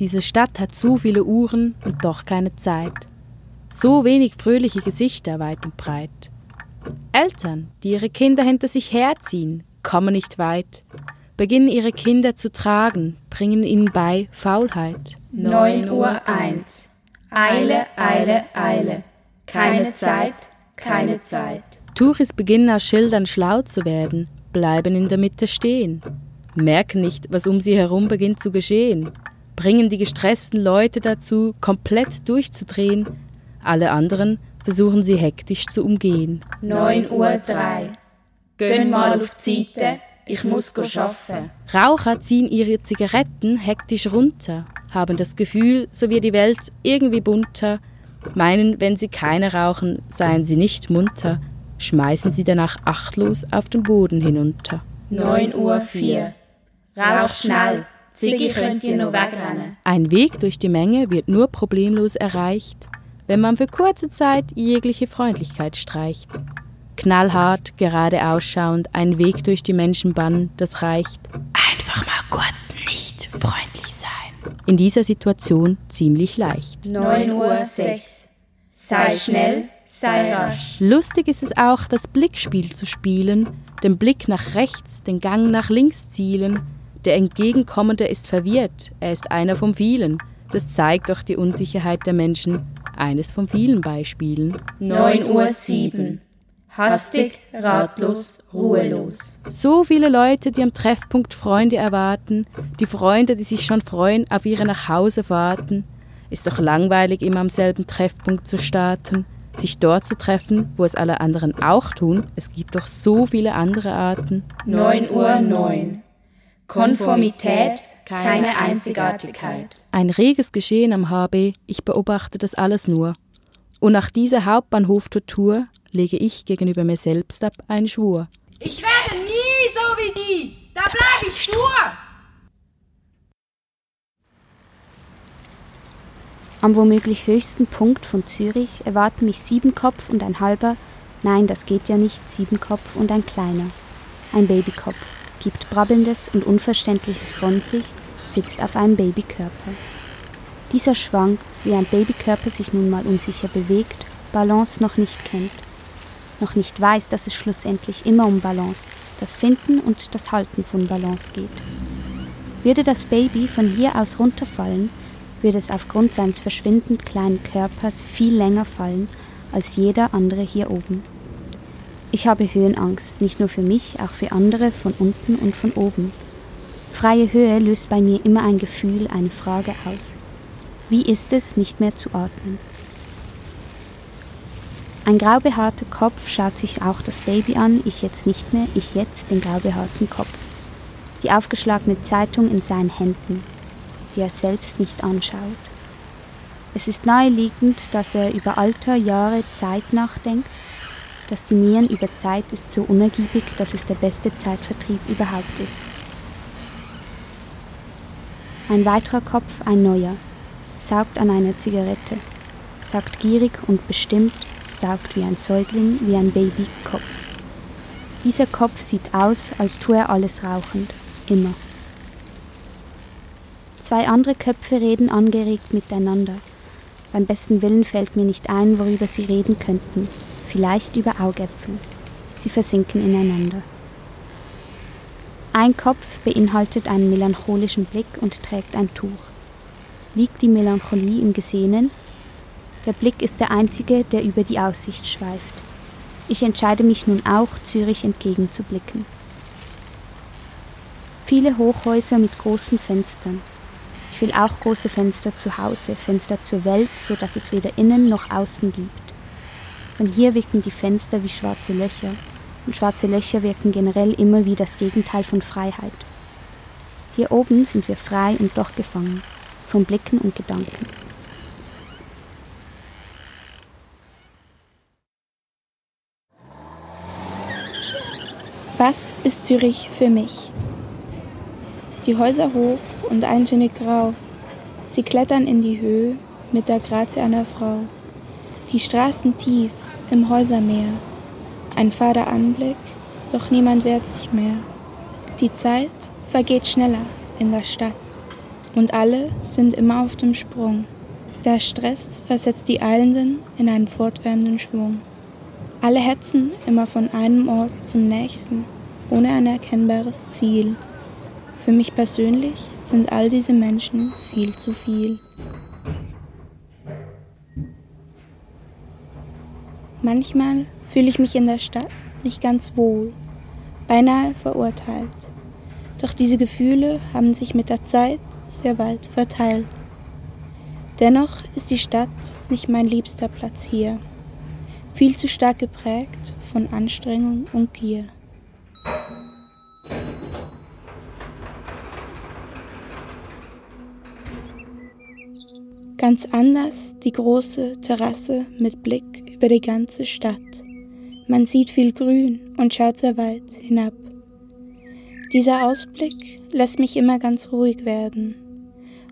Diese Stadt hat so viele Uhren und doch keine Zeit. So wenig fröhliche Gesichter weit und breit. Eltern, die ihre Kinder hinter sich herziehen, kommen nicht weit, beginnen ihre Kinder zu tragen, bringen ihnen bei Faulheit. 9 Uhr 1. Eile, Eile, Eile. Keine Zeit, keine Zeit. Touris beginnen aus Schildern schlau zu werden, bleiben in der Mitte stehen, merken nicht, was um sie herum beginnt zu geschehen, bringen die gestressten Leute dazu, komplett durchzudrehen, alle anderen versuchen sie hektisch zu umgehen. 9 Uhr 3. Gönn mal auf die Seite, ich muss arbeiten. Raucher ziehen ihre Zigaretten hektisch runter, haben das Gefühl, so wird die Welt irgendwie bunter, meinen, wenn sie keine rauchen, seien sie nicht munter, schmeißen sie danach achtlos auf den Boden hinunter. 9 Uhr 4. Rauch schnell, Ziggy könnt ihr noch wegrennen. Ein Weg durch die Menge wird nur problemlos erreicht, wenn man für kurze Zeit jegliche Freundlichkeit streicht. Knallhart, gerade ausschauend, ein Weg durch die Menschenbann, das reicht. Einfach mal kurz nicht freundlich sein. In dieser Situation ziemlich leicht. 9 Uhr 6. Sei schnell, sei rasch. Lustig ist es auch, das Blickspiel zu spielen, den Blick nach rechts, den Gang nach links zielen. Der Entgegenkommende ist verwirrt, er ist einer von vielen. Das zeigt doch die Unsicherheit der Menschen, eines von vielen Beispielen. 9 Uhr 7. Hastig, ratlos, ruhelos. So viele Leute, die am Treffpunkt Freunde erwarten, die Freunde, die sich schon freuen auf ihre Nachhausefahrten. Ist doch langweilig, immer am selben Treffpunkt zu starten, sich dort zu treffen, wo es alle anderen auch tun. Es gibt doch so viele andere Arten. 9 Uhr 9. Konformität, keine Einzigartigkeit. Ein reges Geschehen am HB, ich beobachte das alles nur. Und nach dieser Hauptbahnhof-Tour lege ich gegenüber mir selbst ab einen Schwur. Ich werde nie so wie die. Da bleibe ich stur. Am womöglich höchsten Punkt von Zürich erwarten mich sieben Kopf und ein halber, nein, das geht ja nicht, sieben Kopf und ein kleiner. Ein Babykopf, gibt Brabbelndes und Unverständliches von sich, sitzt auf einem Babykörper. Dieser schwankt, wie ein Babykörper sich nun mal unsicher bewegt, Balance noch nicht kennt, noch nicht weiß, dass es schlussendlich immer um Balance, das Finden und das Halten von Balance geht. Würde das Baby von hier aus runterfallen, würde es aufgrund seines verschwindend kleinen Körpers viel länger fallen als jeder andere hier oben. Ich habe Höhenangst, nicht nur für mich, auch für andere von unten und von oben. Freie Höhe löst bei mir immer ein Gefühl, eine Frage aus. Wie ist es, nicht mehr zu atmen? Ein graubehaarter Kopf schaut sich auch das Baby an, ich jetzt nicht mehr, ich jetzt den graubehaarten Kopf. Die aufgeschlagene Zeitung in seinen Händen, die er selbst nicht anschaut. Es ist naheliegend, dass er über Alter, Jahre, Zeit nachdenkt. Das Sinnieren über Zeit ist so unergiebig, dass es der beste Zeitvertrieb überhaupt ist. Ein weiterer Kopf, ein neuer, saugt an einer Zigarette, saugt gierig und bestimmt, saugt wie ein Säugling, wie ein Babykopf. Dieser Kopf sieht aus, als tue er alles rauchend, immer. Zwei andere Köpfe reden angeregt miteinander. Beim besten Willen fällt mir nicht ein, worüber sie reden könnten. Vielleicht über Augäpfel. Sie versinken ineinander. Ein Kopf beinhaltet einen melancholischen Blick und trägt ein Tuch. Liegt die Melancholie im Gesehenen? Der Blick ist der einzige, der über die Aussicht schweift. Ich entscheide mich nun auch, Zürich entgegenzublicken. Viele Hochhäuser mit großen Fenstern. Ich will auch große Fenster zu Hause, Fenster zur Welt, so dass es weder innen noch außen gibt. Von hier wirken die Fenster wie schwarze Löcher, und schwarze Löcher wirken generell immer wie das Gegenteil von Freiheit. Hier oben sind wir frei und doch gefangen, von Blicken und Gedanken. Was ist Zürich für mich? Die Häuser hoch und eintönig grau, sie klettern in die Höhe mit der Grazie einer Frau. Die Straßen tief im Häusermeer, ein fader Anblick, doch niemand wehrt sich mehr. Die Zeit vergeht schneller in der Stadt. Und alle sind immer auf dem Sprung. Der Stress versetzt die Eilenden in einen fortwährenden Schwung. Alle hetzen immer von einem Ort zum nächsten, ohne ein erkennbares Ziel. Für mich persönlich sind all diese Menschen viel zu viel. Manchmal fühle ich mich in der Stadt nicht ganz wohl, beinahe verurteilt. Doch diese Gefühle haben sich mit der Zeit sehr weit verteilt. Dennoch ist die Stadt nicht mein liebster Platz hier, viel zu stark geprägt von Anstrengung und Gier. Ganz anders die große Terrasse mit Blick über die ganze Stadt. Man sieht viel Grün und schaut sehr weit hinab. Dieser Ausblick lässt mich immer ganz ruhig werden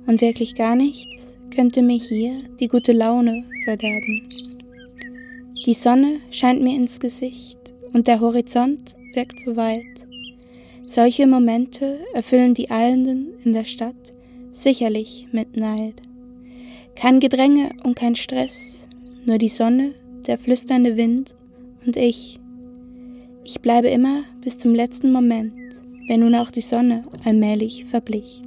und wirklich gar nichts könnte mir hier die gute Laune verderben. Die Sonne scheint mir ins Gesicht und der Horizont wirkt so weit. Solche Momente erfüllen die Eilenden in der Stadt sicherlich mit Neid. Kein Gedränge und kein Stress, nur die Sonne, der flüsternde Wind und ich. Ich bleibe immer bis zum letzten Moment, wenn nun auch die Sonne allmählich verblicht.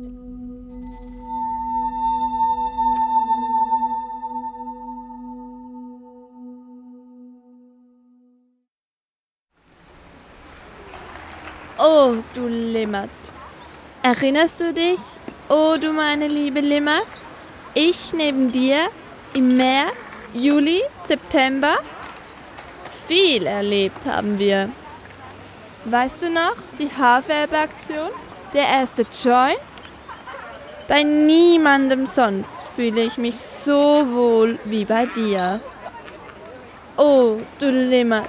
Oh, du Limmert. Erinnerst du dich, oh du meine liebe Limmert? Ich neben dir im März, Juli, September? Viel erlebt haben wir. Weißt du noch, die Haarfärbeaktion? Der erste Joint? Bei niemandem sonst fühle ich mich so wohl wie bei dir. Oh, du Limmert.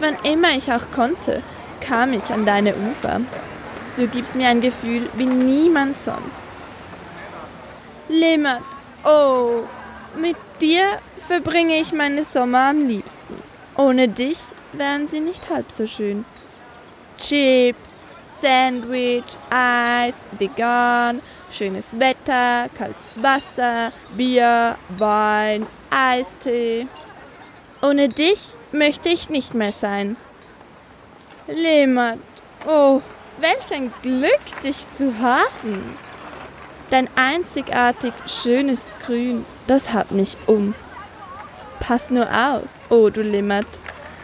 Wann immer ich auch konnte, kam ich an deine Ufer. Du gibst mir ein Gefühl wie niemand sonst. Limmert, oh, mit dir verbringe ich meine Sommer am liebsten. Ohne dich wären sie nicht halb so schön. Chips, Sandwich, Eis, vegan, schönes Wetter, kaltes Wasser, Bier, Wein, Eistee. Ohne dich möchte ich nicht mehr sein. Lehmann, oh, welch ein Glück, dich zu haben. Dein einzigartig schönes Grün, das hat mich um. Pass nur auf, oh du Limmert,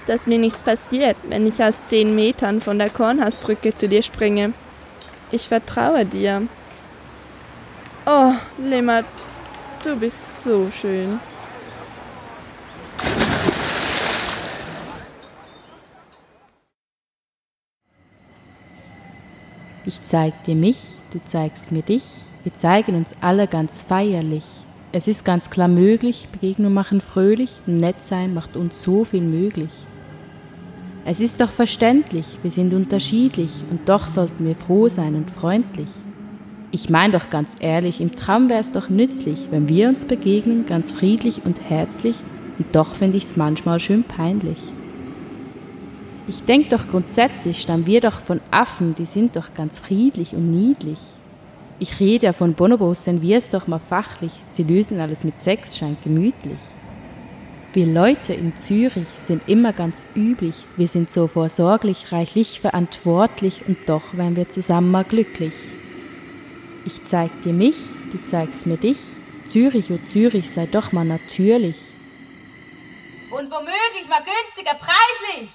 dass mir nichts passiert, wenn ich aus zehn Metern von der Kornhausbrücke zu dir springe. Ich vertraue dir. Oh, Limmert, du bist so schön. Ich zeig dir mich, du zeigst mir dich, wir zeigen uns alle ganz feierlich. Es ist ganz klar möglich, Begegnungen machen fröhlich, nett sein macht uns so viel möglich. Es ist doch verständlich, wir sind unterschiedlich und doch sollten wir froh sein und freundlich. Ich mein doch ganz ehrlich, im Traum wär's doch nützlich, wenn wir uns begegnen, ganz friedlich und herzlich, und doch find ich's manchmal schön peinlich. Ich denk doch grundsätzlich stammen wir doch von Affen, die sind doch ganz friedlich und niedlich. Ich rede ja von Bonobos, denn wir es doch mal fachlich, sie lösen alles mit Sex, scheint gemütlich. Wir Leute in Zürich sind immer ganz üblich, wir sind so vorsorglich, reichlich verantwortlich und doch wären wir zusammen mal glücklich. Ich zeig dir mich, du zeigst mir dich, Zürich, oh Zürich, sei doch mal natürlich. Und womöglich mal günstiger preislich.